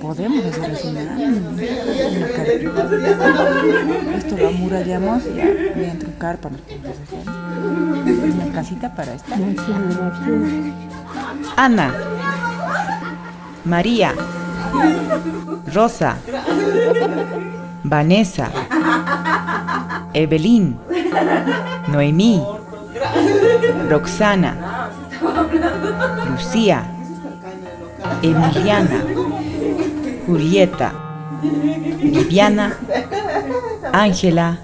Podemos hacer Esto lo amurallamos y voy a entrucar para Una casita para esta. Ana. María. Rosa. Vanessa. Evelyn. Noemí. Roxana. Lucía. Emiliana. Julieta. Viviana. Ángela.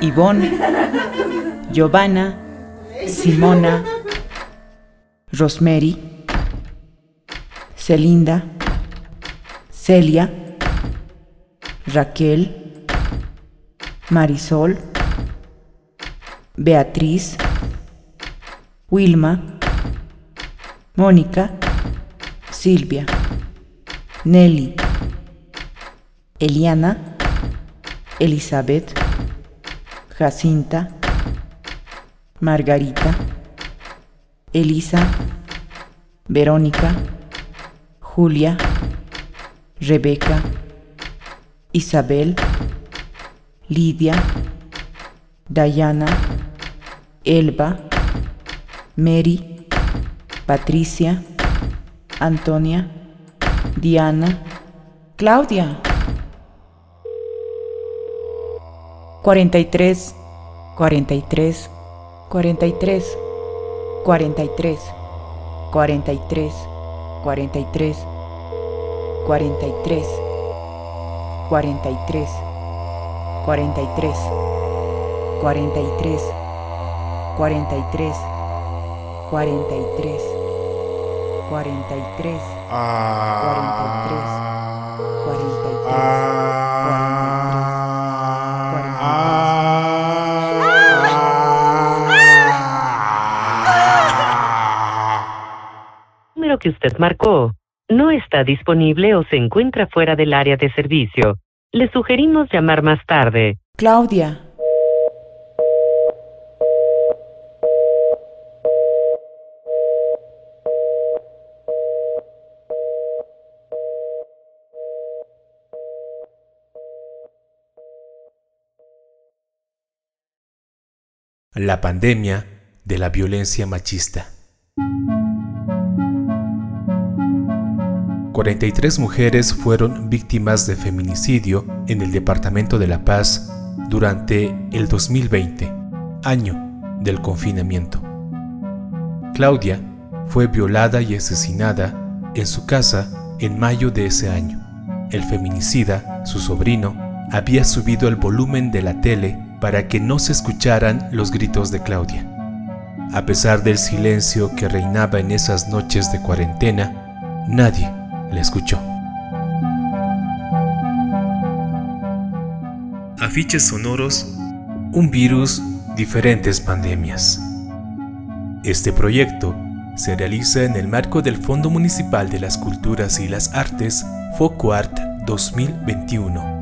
Ivonne. Giovanna. Simona. Rosemary. Celinda. Celia. Raquel. Marisol. Beatriz, Wilma, Mónica, Silvia, Nelly, Eliana, Elizabeth, Jacinta, Margarita, Elisa, Verónica, Julia, Rebeca, Isabel, Lidia, Dayana, Elba, Mary, Patricia, Antonia, Diana, Claudia. 43, 43, 43, 43, 43, 43, 43, 43, 43, 43. 43, 43, 43, 43, 43, número que usted marcó no está disponible o se encuentra fuera del área de servicio. Le sugerimos llamar más tarde. Claudia. La pandemia de la violencia machista. 43 mujeres fueron víctimas de feminicidio en el Departamento de La Paz durante el 2020, año del confinamiento. Claudia fue violada y asesinada en su casa en mayo de ese año. El feminicida, su sobrino, había subido el volumen de la tele para que no se escucharan los gritos de Claudia. A pesar del silencio que reinaba en esas noches de cuarentena, nadie la escuchó. Afiches sonoros, un virus, diferentes pandemias. Este proyecto se realiza en el marco del Fondo Municipal de las Culturas y las Artes, FOCUART 2021